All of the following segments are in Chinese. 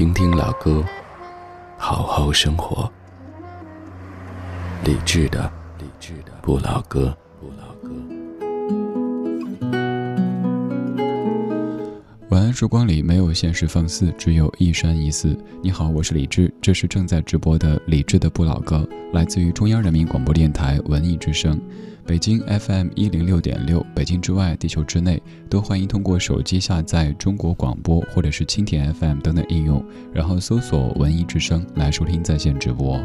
听听老歌，好好生活。理智的，理智的不老歌。不老歌晚安，时光里没有现实放肆，只有一山一寺。你好，我是李志，这是正在直播的李智的不老歌，来自于中央人民广播电台文艺之声，北京 FM 一零六点六，北京之外，地球之内，都欢迎通过手机下载中国广播或者是蜻蜓 FM 等等应用，然后搜索文艺之声来收听在线直播。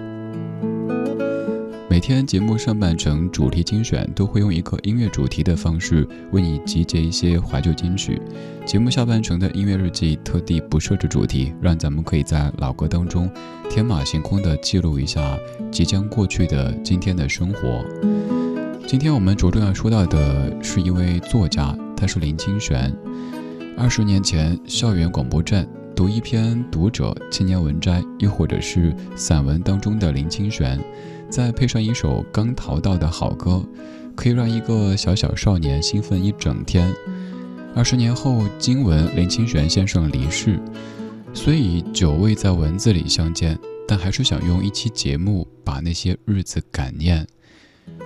每天节目上半程主题精选都会用一个音乐主题的方式为你集结一些怀旧金曲。节目下半程的音乐日记特地不设置主题，让咱们可以在老歌当中天马行空的记录一下即将过去的今天的生活。今天我们着重要说到的是一位作家，他是林清玄。二十年前，校园广播站读一篇《读者》青年文摘，又或者是散文当中的林清玄。再配上一首刚淘到的好歌，可以让一个小小少年兴奋一整天。二十年后，今闻林清玄先生离世，虽已久未在文字里相见，但还是想用一期节目把那些日子感念。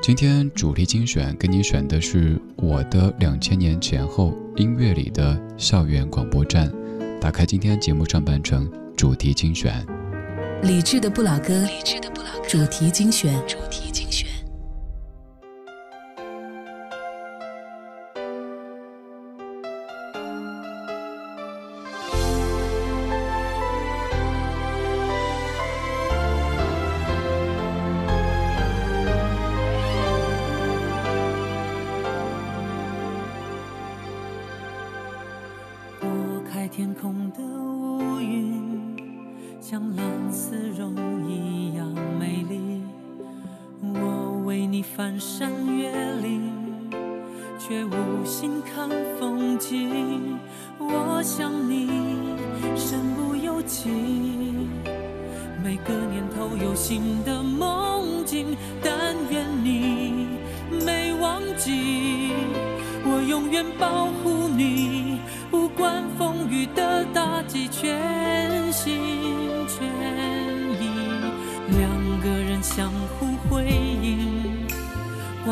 今天主题精选给你选的是我的两千年前后音乐里的校园广播站。打开今天节目上半程主题精选，理智的不老歌。主题精选。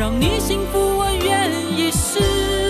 让你幸福我愿意试。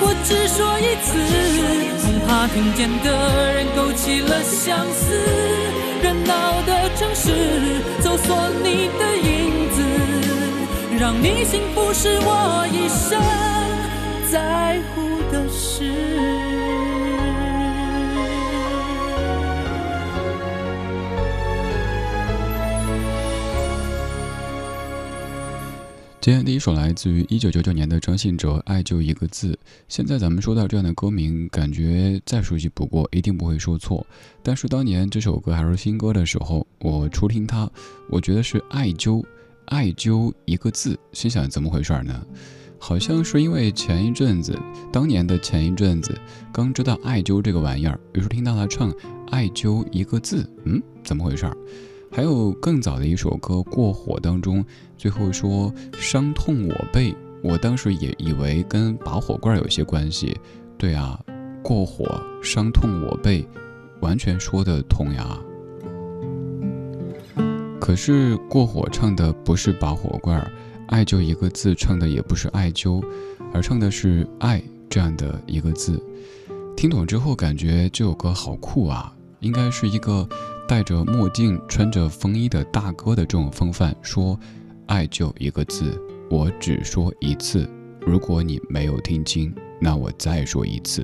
我只说一次。恐怕听见的人勾起了相思，热闹的城市，搜索你的影子。让你幸福是我一生在乎的事。今天第一首来自于一九九九年的张信哲，《爱就一个字》。现在咱们说到这样的歌名，感觉再熟悉不过，一定不会说错。但是当年这首歌还是新歌的时候，我初听它，我觉得是爱灸。艾灸一个字，心想怎么回事呢？好像是因为前一阵子，当年的前一阵子，刚知道艾灸这个玩意儿，于是听到他唱艾灸一个字，嗯，怎么回事？还有更早的一首歌《过火》当中，最后说伤痛我背，我当时也以为跟拔火罐有些关系。对啊，过火伤痛我背，完全说得通呀。可是过火唱的不是拔火罐儿，爱就一个字唱的也不是艾灸，而唱的是爱这样的一个字。听懂之后感觉这首歌好酷啊，应该是一个戴着墨镜、穿着风衣的大哥的这种风范。说爱就一个字，我只说一次，如果你没有听清，那我再说一次。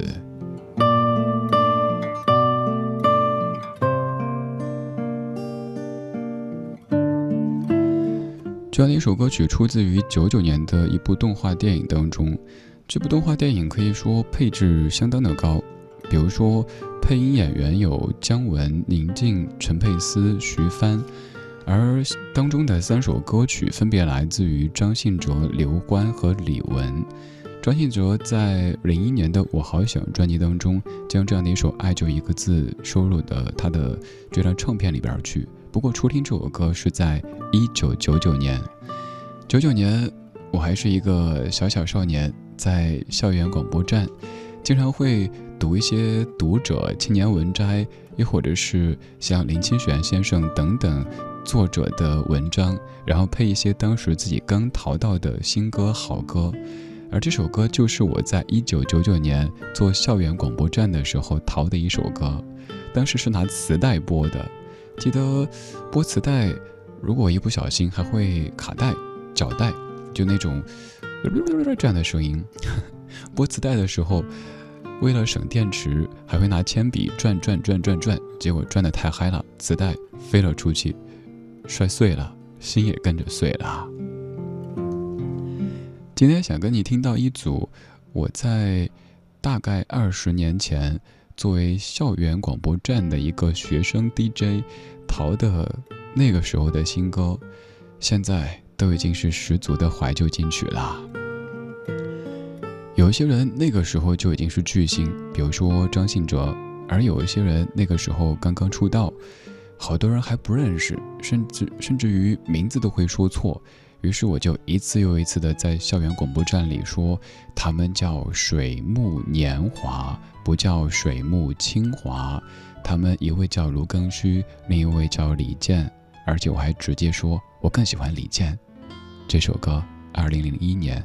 这样的一首歌曲出自于九九年的一部动画电影当中，这部动画电影可以说配置相当的高，比如说配音演员有姜文、宁静、陈佩斯、徐帆，而当中的三首歌曲分别来自于张信哲、刘欢和李玟。张信哲在零一年的《我好想》专辑当中，将这样的一首《爱就一个字》收录的他的这张唱片里边去。不过初听这首歌是在一九九九年，九九年我还是一个小小少年，在校园广播站，经常会读一些读者青年文摘，又或者是像林清玄先生等等作者的文章，然后配一些当时自己刚淘到的新歌好歌，而这首歌就是我在一九九九年做校园广播站的时候淘的一首歌，当时是拿磁带播的。记得播磁带，如果一不小心还会卡带、脚带，就那种 这样的声音。播磁带的时候，为了省电池，还会拿铅笔转转转转转，结果转的太嗨了，磁带飞了出去，摔碎了，心也跟着碎了。今天想跟你听到一组我在大概二十年前。作为校园广播站的一个学生 DJ，淘的那个时候的新歌，现在都已经是十足的怀旧金曲了。有一些人那个时候就已经是巨星，比如说张信哲，而有一些人那个时候刚刚出道，好多人还不认识，甚至甚至于名字都会说错。于是我就一次又一次的在校园广播站里说，他们叫水木年华。不叫水木清华，他们一位叫卢庚戌，另一位叫李健，而且我还直接说，我更喜欢李健。这首歌，二零零一年，《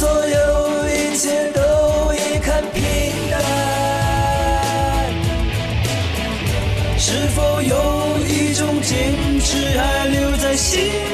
所有一切都已看平淡，是否有一种坚持还留在心？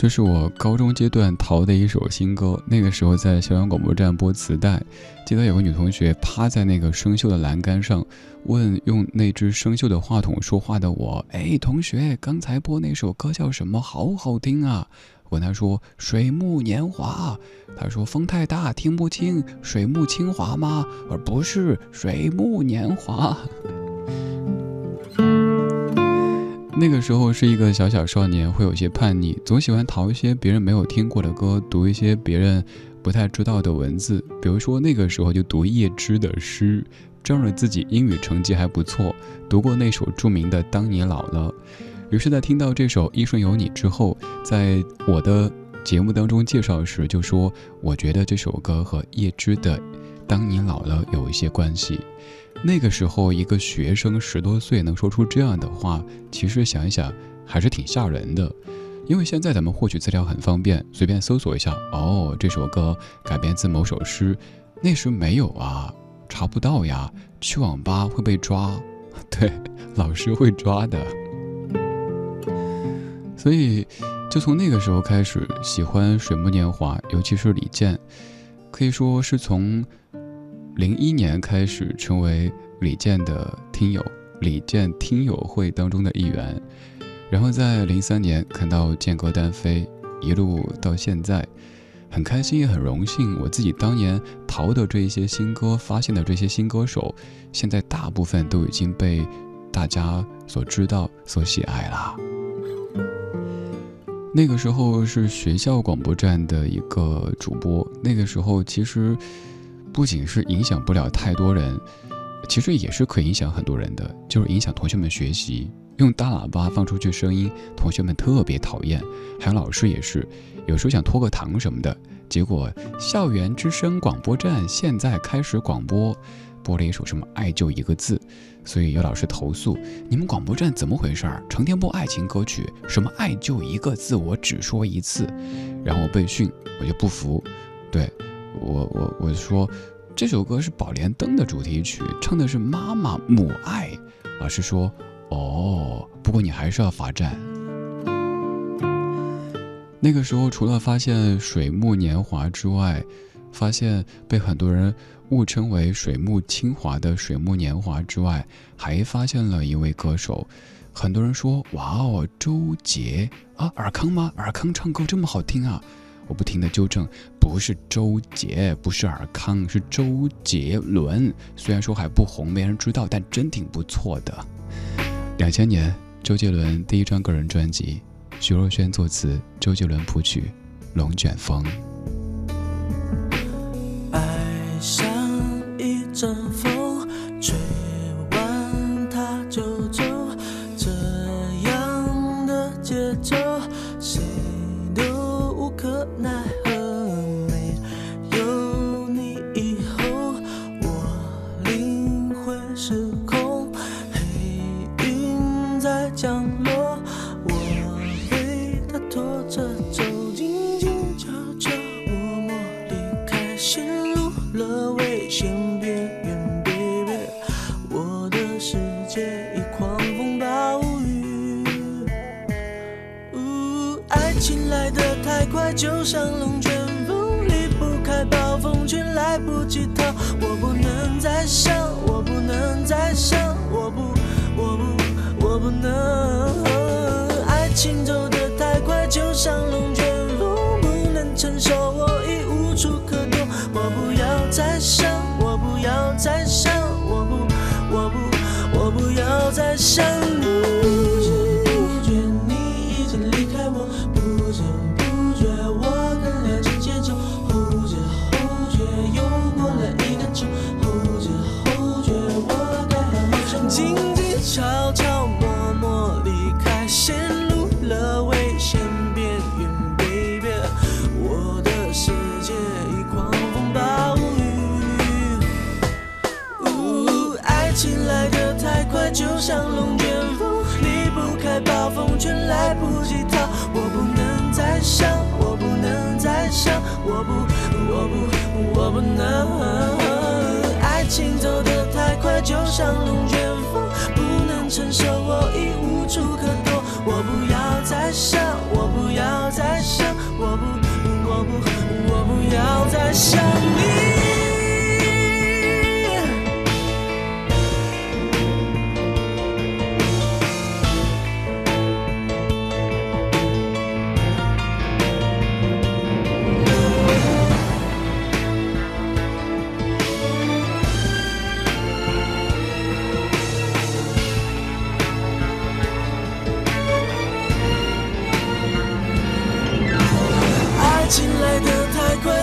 这是我高中阶段淘的一首新歌，那个时候在校园广播站播磁带，记得有个女同学趴在那个生锈的栏杆上，问用那只生锈的话筒说话的我：“哎，同学，刚才播那首歌叫什么？好好听啊！”我问她说：“水木年华。”她说：“风太大听不清，水木清华吗？”我说：“不是，水木年华。”那个时候是一个小小少年，会有些叛逆，总喜欢淘一些别人没有听过的歌，读一些别人不太知道的文字。比如说那个时候就读叶芝的诗，仗着自己英语成绩还不错，读过那首著名的《当你老了》。于是，在听到这首《一生有你》之后，在我的节目当中介绍时就说，我觉得这首歌和叶芝的《当你老了》有一些关系。那个时候，一个学生十多岁能说出这样的话，其实想一想还是挺吓人的。因为现在咱们获取资料很方便，随便搜索一下，哦，这首歌改编自某首诗，那时没有啊，查不到呀，去网吧会被抓，对，老师会抓的。所以，就从那个时候开始喜欢水木年华，尤其是李健，可以说是从。零一年开始成为李健的听友，李健听友会当中的一员，然后在零三年看到健哥单飞，一路到现在，很开心也很荣幸，我自己当年淘的这一些新歌，发现的这些新歌手，现在大部分都已经被大家所知道、所喜爱了。那个时候是学校广播站的一个主播，那个时候其实不仅是影响不了太多人，其实也是可以影响很多人的，就是影响同学们学习。用大喇叭放出去声音，同学们特别讨厌，还有老师也是，有时候想拖个堂什么的，结果校园之声广播站现在开始广播，播了一首什么爱就一个字，所以有老师投诉，你们广播站怎么回事儿？成天播爱情歌曲，什么爱就一个字，我只说一次，然后我被训，我就不服，对我我我说这首歌是宝莲灯的主题曲，唱的是妈妈母爱，老师说。哦，不过你还是要罚站。那个时候，除了发现水木年华之外，发现被很多人误称为水木清华的水木年华之外，还发现了一位歌手。很多人说：“哇哦，周杰啊，尔康吗？尔康唱歌这么好听啊！”我不停的纠正，不是周杰，不是尔康，是周杰伦。虽然说还不红，没人知道，但真挺不错的。两千年，周杰伦第一张个人专辑，徐若瑄作词，周杰伦谱曲，《龙卷风》。能。爱情走得太快，就像龙卷风，不能承受，我已无处可躲。我不要再想，我不要再想，我不，我不，我不要再想我不，我不，我不能。爱情走得太快，就像龙卷风，不能承受，我已无处可躲。我不要再想，我不要再想，我不，我不，我不要再想你。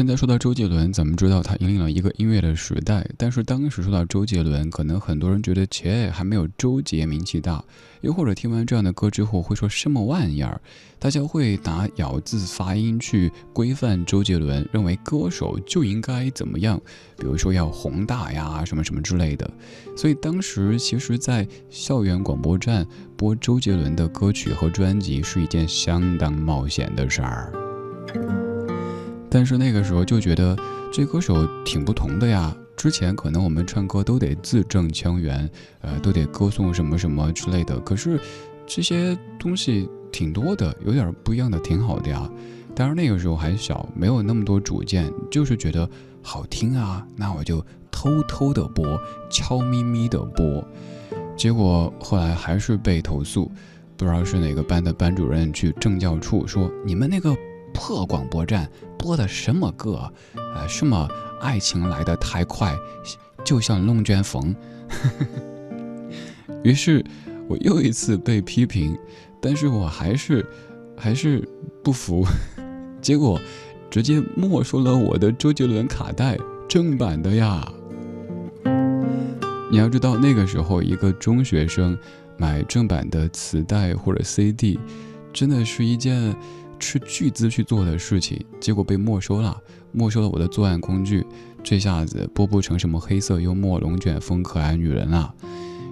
现在说到周杰伦，咱们知道他引领了一个音乐的时代。但是当时说到周杰伦，可能很多人觉得切还没有周杰名气大，又或者听完这样的歌之后会说什么玩意儿？大家会拿咬字发音去规范周杰伦，认为歌手就应该怎么样，比如说要宏大呀，什么什么之类的。所以当时其实，在校园广播站播周杰伦的歌曲和专辑是一件相当冒险的事儿。但是那个时候就觉得这歌手挺不同的呀。之前可能我们唱歌都得字正腔圆，呃，都得歌颂什么什么之类的。可是这些东西挺多的，有点不一样的，挺好的呀。当然那个时候还小，没有那么多主见，就是觉得好听啊，那我就偷偷的播，悄咪咪的播。结果后来还是被投诉，不知道是哪个班的班主任去政教处说你们那个。破广播站播的什么歌？呃，什么爱情来得太快，就像龙卷风。于是，我又一次被批评，但是我还是还是不服，结果直接没收了我的周杰伦卡带，正版的呀。你要知道，那个时候一个中学生买正版的磁带或者 CD，真的是一件。斥巨资去做的事情，结果被没收了，没收了我的作案工具，这下子播不成什么黑色幽默、龙卷风、可爱女人了。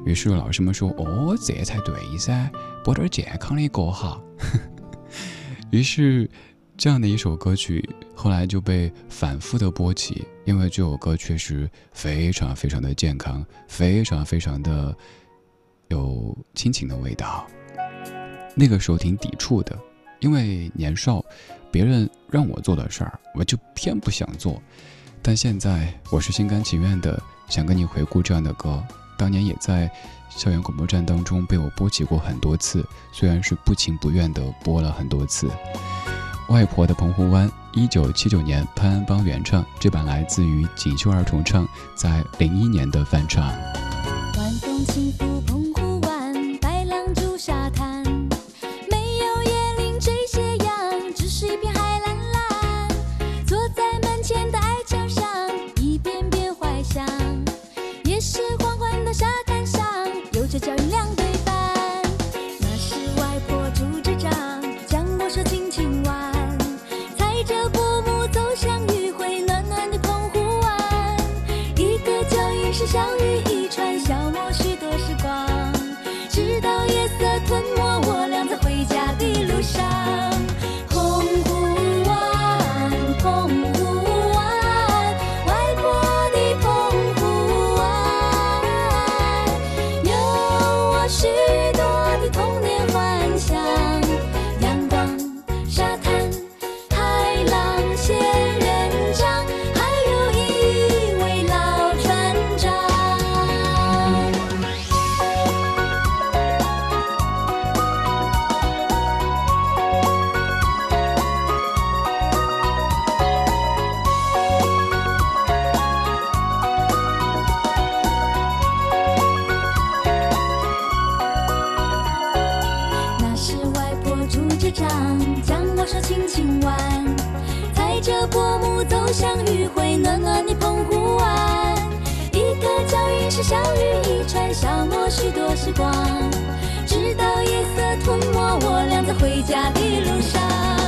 于是老师们说：“哦，这才对噻，播点健康的歌哈。”于是，这样的一首歌曲后来就被反复的播起，因为这首歌确实非常非常的健康，非常非常的有亲情的味道。那个时候挺抵触的。因为年少，别人让我做的事儿，我就偏不想做。但现在，我是心甘情愿的，想跟你回顾这样的歌。当年也在校园广播站当中被我播起过很多次，虽然是不情不愿的播了很多次。外婆的澎湖湾，一九七九年潘安邦原唱，这版来自于锦绣二重唱，在零一年的翻唱。晚风轻拂相遇会暖暖的澎湖湾一个脚印是笑语一串消磨许多时光。直到夜色吞没我俩在回家的路上。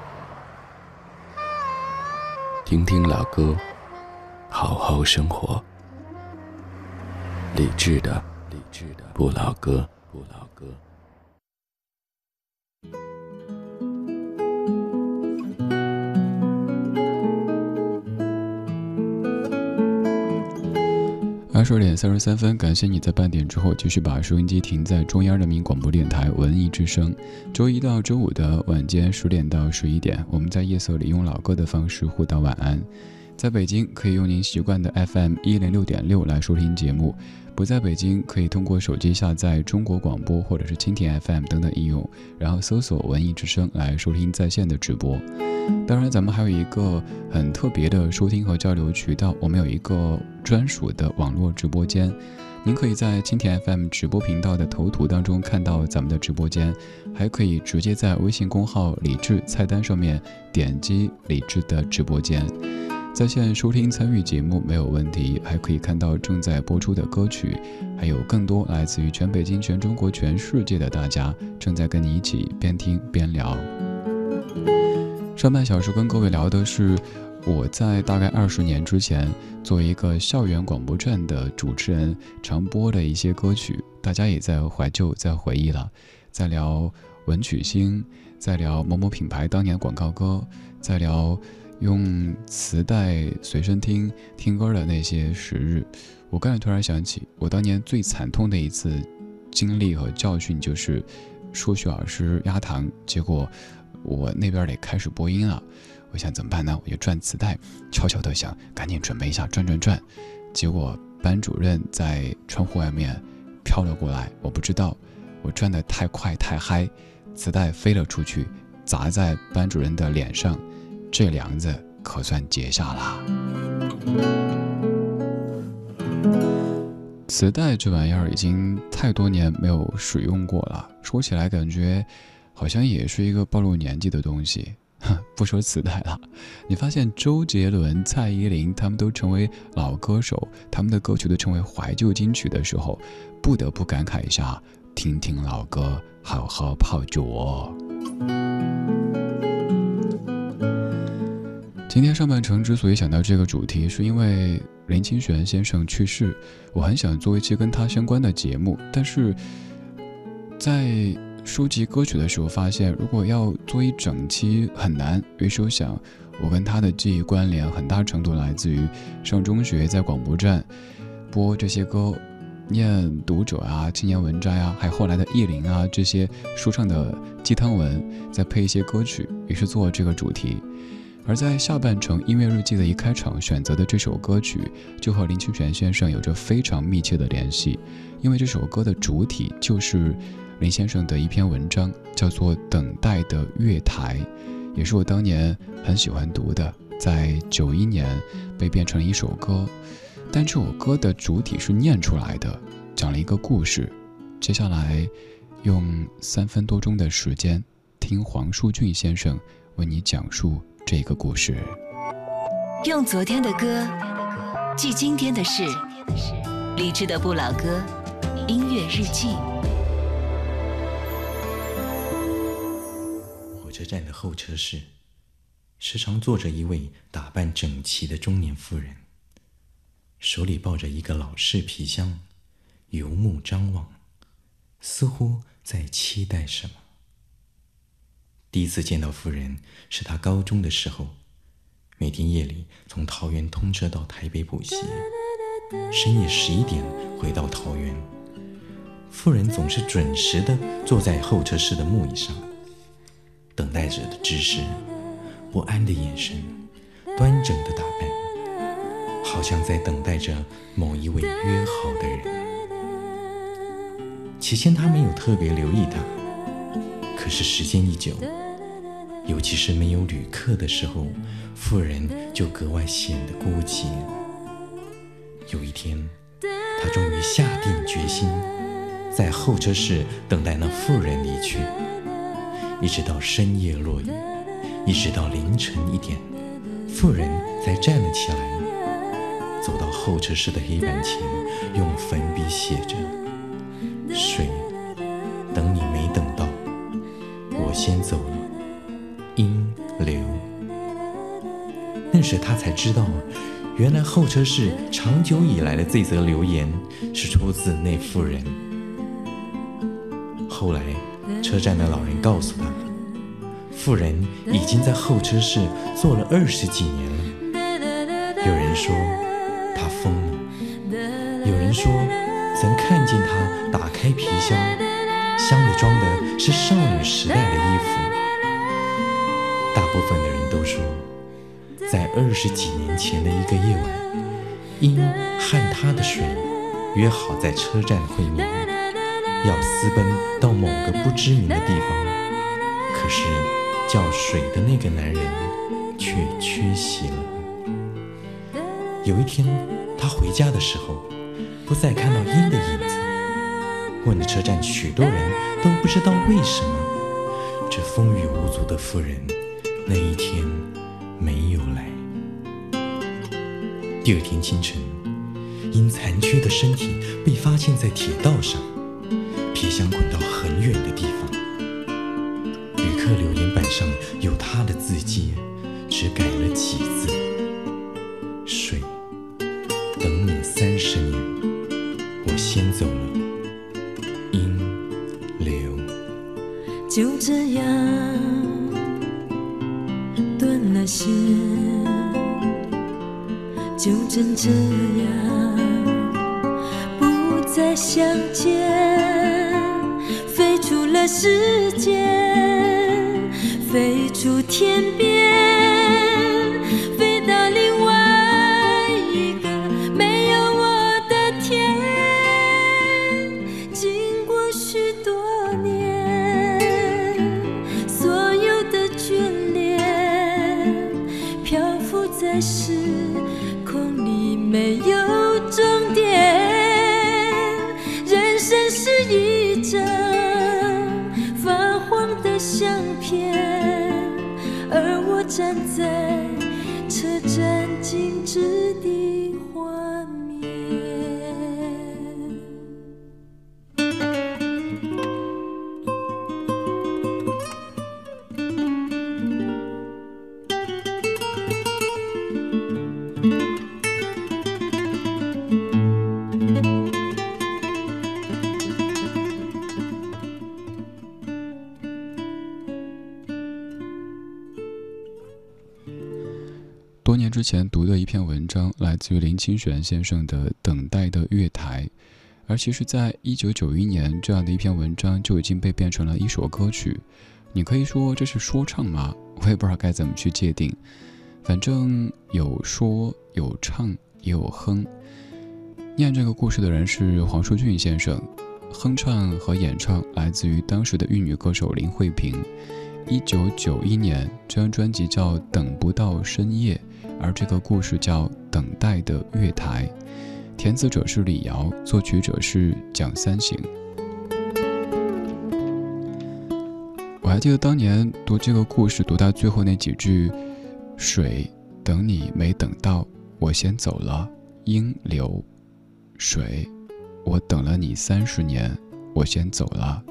听听老歌，好好生活。理智的，理智的不老歌，二十点三十三分，感谢你在半点之后继续把收音机停在中央人民广播电台文艺之声。周一到周五的晚间十点到十一点，我们在夜色里用老歌的方式互道晚安。在北京可以用您习惯的 FM 一零六点六来收听节目，不在北京可以通过手机下载中国广播或者是蜻蜓 FM 等等应用，然后搜索文艺之声来收听在线的直播。当然，咱们还有一个很特别的收听和交流渠道，我们有一个专属的网络直播间。您可以在蜻蜓 FM 直播频道的头图当中看到咱们的直播间，还可以直接在微信公号“李智”菜单上面点击李智的直播间，在线收听参与节目没有问题，还可以看到正在播出的歌曲，还有更多来自于全北京、全中国、全世界的大家正在跟你一起边听边聊。上半小时跟各位聊的是我在大概二十年之前作为一个校园广播站的主持人常播的一些歌曲，大家也在怀旧，在回忆了，在聊文曲星，在聊某某品牌当年广告歌，在聊用磁带随身听听歌的那些时日。我刚才突然想起，我当年最惨痛的一次经历和教训就是数学老师压堂，结果。我那边得开始播音了，我想怎么办呢？我就转磁带，悄悄的想赶紧准备一下转转转。结果班主任在窗户外面飘了过来，我不知道，我转的太快太嗨，磁带飞了出去，砸在班主任的脸上，这梁子可算结下了。磁带这玩意儿已经太多年没有使用过了，说起来感觉。好像也是一个暴露年纪的东西。不说磁带了，你发现周杰伦、蔡依林他们都成为老歌手，他们的歌曲都成为怀旧金曲的时候，不得不感慨一下：听听老歌，好好泡脚。今天上半程之所以想到这个主题，是因为林清玄先生去世，我很想做一期跟他相关的节目，但是在。收集歌曲的时候，发现如果要做一整期很难。于是我想，我跟他的记忆关联很大程度来自于上中学在广播站播这些歌，念读者啊、青年文摘啊，还有后来的意林啊这些书上的鸡汤文，再配一些歌曲，于是做这个主题。而在下半程音乐日记的一开场选择的这首歌曲，就和林清玄先生有着非常密切的联系，因为这首歌的主体就是。林先生的一篇文章叫做《等待的月台》，也是我当年很喜欢读的，在九一年被变成了一首歌。但这首歌的主体是念出来的，讲了一个故事。接下来，用三分多钟的时间，听黄树俊先生为你讲述这个故事。用昨天的歌记今天的事，理智的不老歌，音乐日记。火车站的候车室，时常坐着一位打扮整齐的中年妇人，手里抱着一个老式皮箱，游目张望，似乎在期待什么。第一次见到夫人是他高中的时候，每天夜里从桃园通车到台北补习，深夜十一点回到桃园，夫人总是准时的坐在候车室的木椅上。等待着的姿势，不安的眼神，端正的打扮，好像在等待着某一位约好的人。起先他没有特别留意他，可是时间一久，尤其是没有旅客的时候，妇人就格外显得孤寂。有一天，他终于下定决心，在候车室等待那妇人离去。一直到深夜落雨，一直到凌晨一点，妇人才站了起来，走到候车室的黑板前，用粉笔写着：“水，等你没等到，我先走了。”音流。那时他才知道，原来候车室长久以来的这则留言是出自那妇人。后来，车站的老人告诉他，妇人已经在候车室坐了二十几年了。有人说他疯了，有人说曾看见他打开皮箱，箱里装的是少女时代的衣服。部分的人都说。在二十几年前的一个夜晚，因和他的水约好在车站会面，要私奔到某个不知名的地方。可是叫水的那个男人却缺席了。有一天，他回家的时候，不再看到鹰的影子。问了车站许多人都不知道为什么，这风雨无阻的妇人那一天。没有来。第二天清晨，因残缺的身体被发现在铁道上，皮箱滚到很远的地方。旅客留言板上有他的字迹，只改了几字：“那些就真这样不再相见，飞出了时间，飞出天边。自于林清玄先生的《等待的月台》，而其实，在一九九一年，这样的一篇文章就已经被变成了一首歌曲。你可以说这是说唱吗？我也不知道该怎么去界定。反正有说有唱也有哼。念这个故事的人是黄舒骏先生，哼唱和演唱来自于当时的玉女歌手林慧萍。一九九一年，这张专辑叫《等不到深夜》。而这个故事叫《等待的月台》，填词者是李瑶，作曲者是蒋三省。我还记得当年读这个故事，读到最后那几句：“水等你没等到，我先走了。”应流，水，我等了你三十年，我先走了。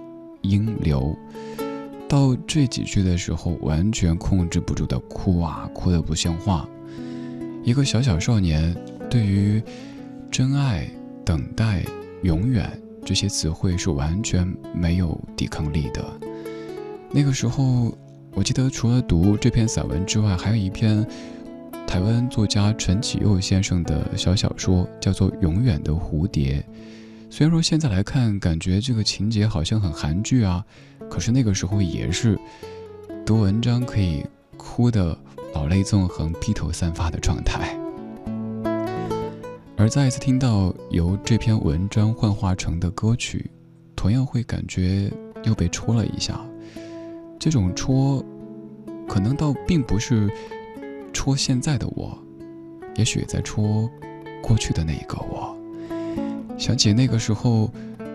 应流，到这几句的时候，完全控制不住的哭啊，哭得不像话。一个小小少年，对于真爱、等待、永远这些词汇是完全没有抵抗力的。那个时候，我记得除了读这篇散文之外，还有一篇台湾作家陈启佑先生的小小说，叫做《永远的蝴蝶》。虽然说现在来看，感觉这个情节好像很韩剧啊，可是那个时候也是读文章可以哭的。老泪纵横、披头散发的状态，而再一次听到由这篇文章幻化成的歌曲，同样会感觉又被戳了一下。这种戳，可能倒并不是戳现在的我，也许在戳过去的那一个我。想起那个时候，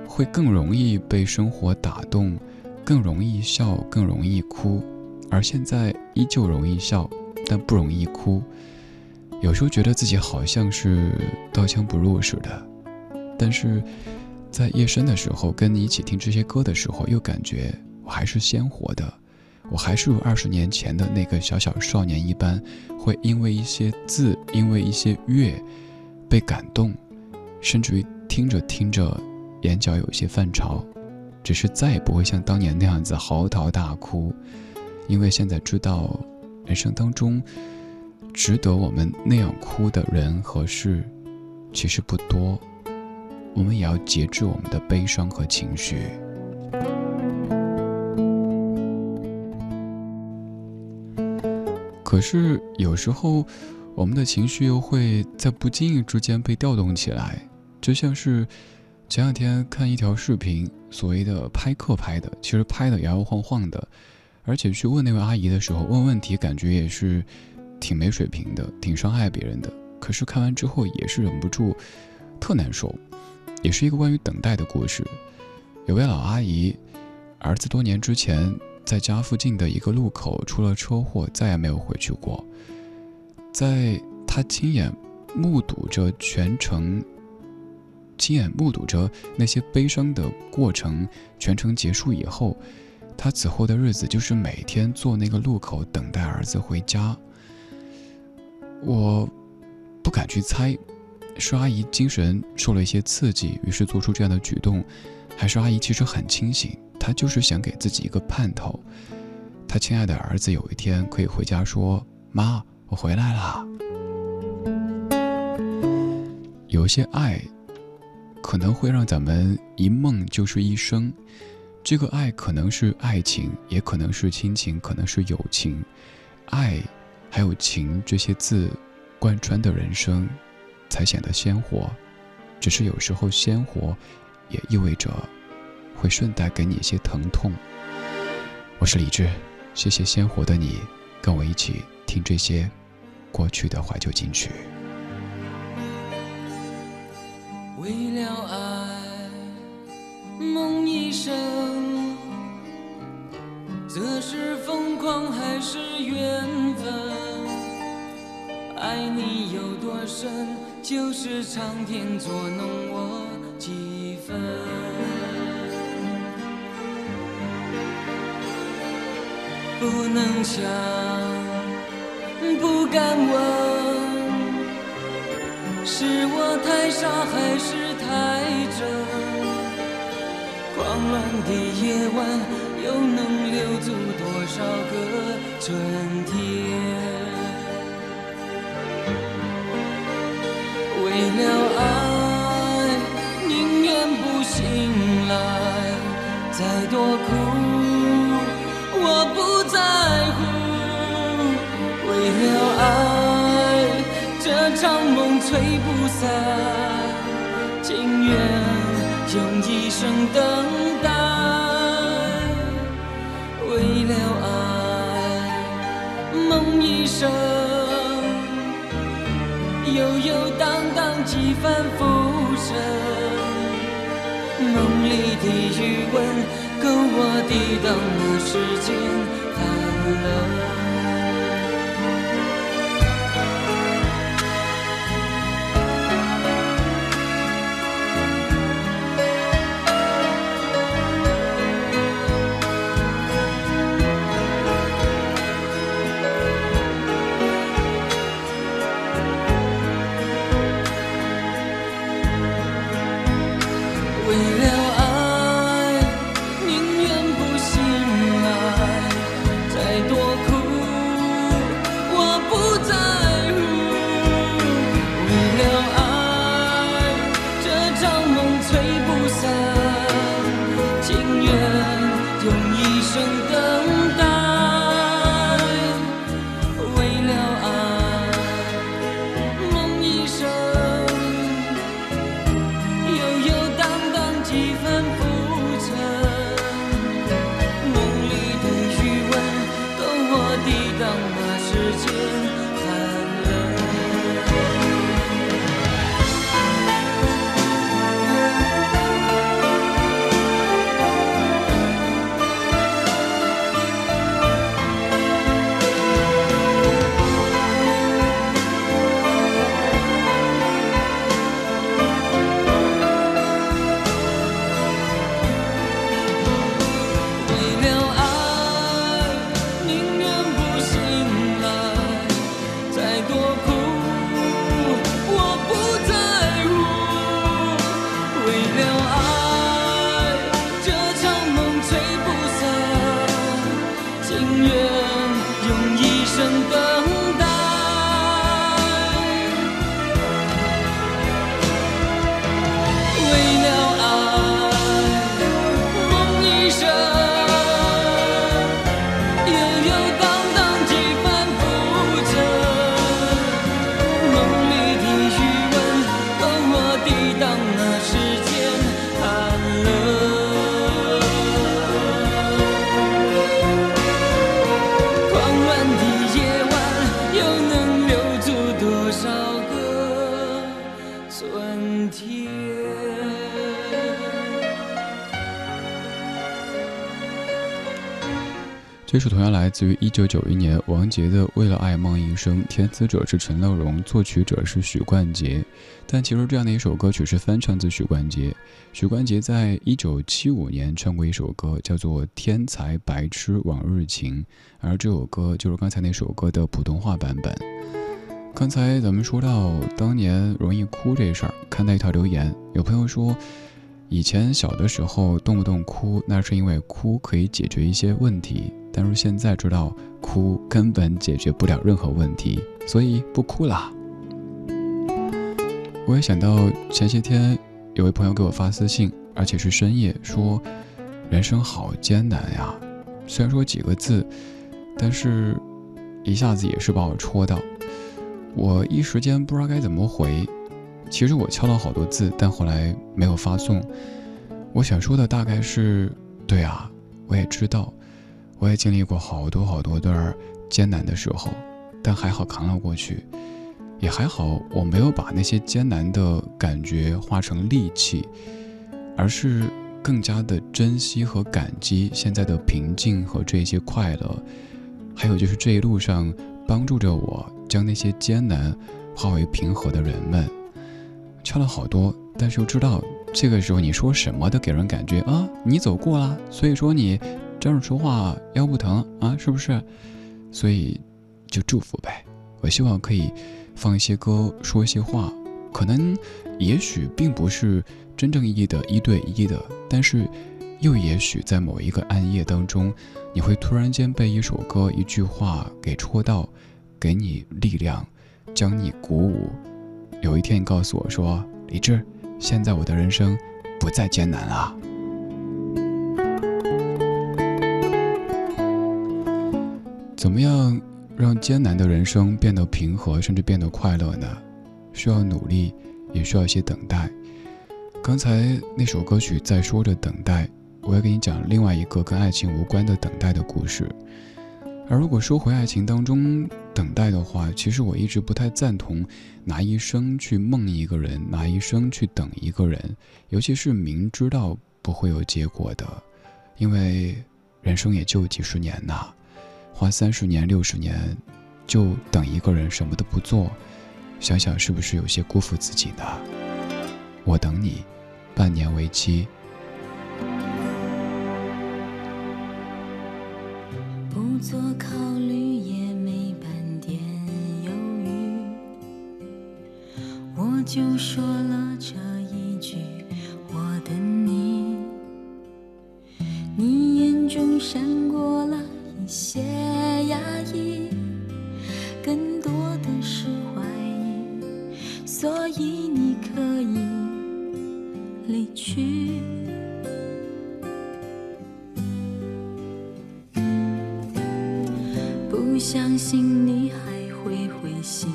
会更容易被生活打动，更容易笑，更容易哭，而现在依旧容易笑。但不容易哭，有时候觉得自己好像是刀枪不入似的，但是在夜深的时候跟你一起听这些歌的时候，又感觉我还是鲜活的，我还是如二十年前的那个小小少年一般，会因为一些字，因为一些乐，被感动，甚至于听着听着，眼角有些泛潮。只是再也不会像当年那样子嚎啕大哭，因为现在知道，人生当中值得我们那样哭的人和事，其实不多。我们也要节制我们的悲伤和情绪。可是有时候，我们的情绪又会在不经意之间被调动起来，就像是前两天看一条视频，所谓的拍客拍的，其实拍的摇摇晃晃的，而且去问那位阿姨的时候，问问题感觉也是挺没水平的，挺伤害别人的。可是看完之后也是忍不住特难受，也是一个关于等待的故事。有位老阿姨，儿子多年之前。在家附近的一个路口出了车祸，再也没有回去过。在她亲眼目睹着全程，亲眼目睹着那些悲伤的过程全程结束以后，他此后的日子就是每天坐那个路口等待儿子回家。我不敢去猜，是阿姨精神受了一些刺激，于是做出这样的举动，还是阿姨其实很清醒。她就是想给自己一个盼头，她亲爱的儿子有一天可以回家说：“妈，我回来了。”有些爱，可能会让咱们一梦就是一生。这个爱可能是爱情，也可能是亲情，可能是友情。爱，还有情这些字，贯穿的人生，才显得鲜活。只是有时候鲜活，也意味着。会顺带给你一些疼痛。我是李志，谢谢鲜活的你，跟我一起听这些过去的怀旧金曲。为了爱，梦一生，这是疯狂还是缘分？爱你有多深，就是苍天捉弄我几分。不能想，不敢问，是我太傻还是太真？狂乱的夜晚，又能留住多少个春天？为了爱，宁愿不醒来，再多苦我。不在乎，为了爱，这场梦吹不散，用一生等待。为了爱，梦一生，悠悠荡荡几番浮生，梦里的余温。够我抵挡那世间寒冷。这首同样来自于一九九一年王杰的《为了爱梦一生》，填词者是陈乐融，作曲者是许冠杰。但其实这样的一首歌曲是翻唱自许冠杰。许冠杰在一九七五年唱过一首歌，叫做《天才白痴往日情》，而这首歌就是刚才那首歌的普通话版本。刚才咱们说到当年容易哭这事儿，看到一条留言，有朋友说，以前小的时候动不动哭，那是因为哭可以解决一些问题。但是现在知道哭根本解决不了任何问题，所以不哭啦。我也想到前些天有位朋友给我发私信，而且是深夜，说人生好艰难呀。虽然说几个字，但是一下子也是把我戳到。我一时间不知道该怎么回。其实我敲了好多字，但后来没有发送。我想说的大概是：对啊，我也知道。我也经历过好多好多段艰难的时候，但还好扛了过去，也还好我没有把那些艰难的感觉化成戾气，而是更加的珍惜和感激现在的平静和这些快乐，还有就是这一路上帮助着我将那些艰难化为平和的人们。敲了好多，但是又知道这个时候你说什么都给人感觉啊，你走过啦，所以说你。这样说话腰不疼啊？是不是？所以就祝福呗。我希望可以放一些歌，说一些话，可能也许并不是真正意义的一对一的，但是又也许在某一个暗夜当中，你会突然间被一首歌、一句话给戳到，给你力量，将你鼓舞。有一天你告诉我说：“李志，现在我的人生不再艰难了。”怎么样让艰难的人生变得平和，甚至变得快乐呢？需要努力，也需要一些等待。刚才那首歌曲在说着等待，我要给你讲另外一个跟爱情无关的等待的故事。而如果说回爱情当中等待的话，其实我一直不太赞同拿一生去梦一个人，拿一生去等一个人，尤其是明知道不会有结果的，因为人生也就几十年呐。花三十年、六十年，就等一个人什么都不做，想想是不是有些辜负自己呢？我等你，半年为期。不做考虑，就说了这一句：我等你。你眼中闪过了一些压抑，更多的是怀疑。所以你可以离去，不相信你还会回心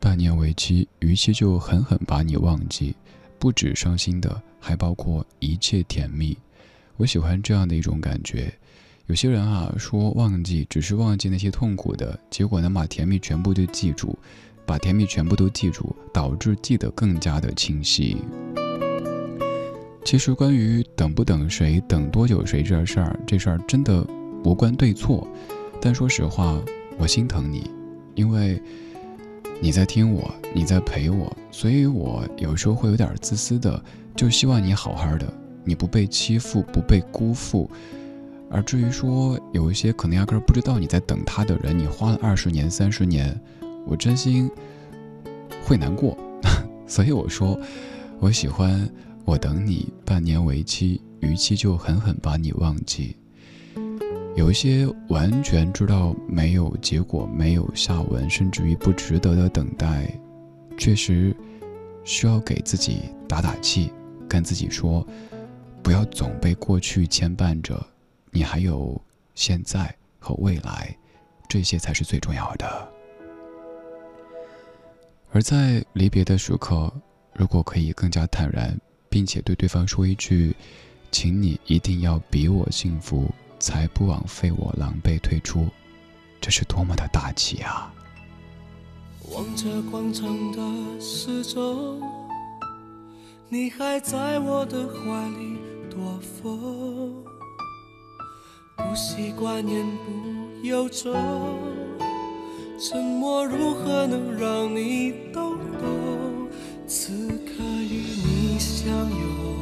半年为期，逾期就狠狠把你忘记。不止伤心的，还包括一切甜蜜。我喜欢这样的一种感觉。有些人啊说忘记只是忘记那些痛苦的，结果能把甜蜜全部都记住，把甜蜜全部都记住，导致记得更加的清晰。其实关于等不等谁、等多久谁这事儿，这事儿真的无关对错。但说实话，我心疼你，因为你在听我，你在陪我，所以我有时候会有点自私的，就希望你好好的，你不被欺负，不被辜负。而至于说有一些可能压根儿不知道你在等他的人，你花了二十年、三十年，我真心会难过。所以我说，我喜欢我等你半年为期，逾期就狠狠把你忘记。有一些完全知道没有结果、没有下文，甚至于不值得的等待，确实需要给自己打打气，跟自己说，不要总被过去牵绊着，你还有现在和未来，这些才是最重要的。而在离别的时刻，如果可以更加坦然，并且对对方说一句：“请你一定要比我幸福。”才不枉费我狼狈退出，这是多么的大气啊！望着广场的时钟，你还在我的怀里躲风，不习惯言不由衷，沉默如何能让你懂懂？此刻与你相拥。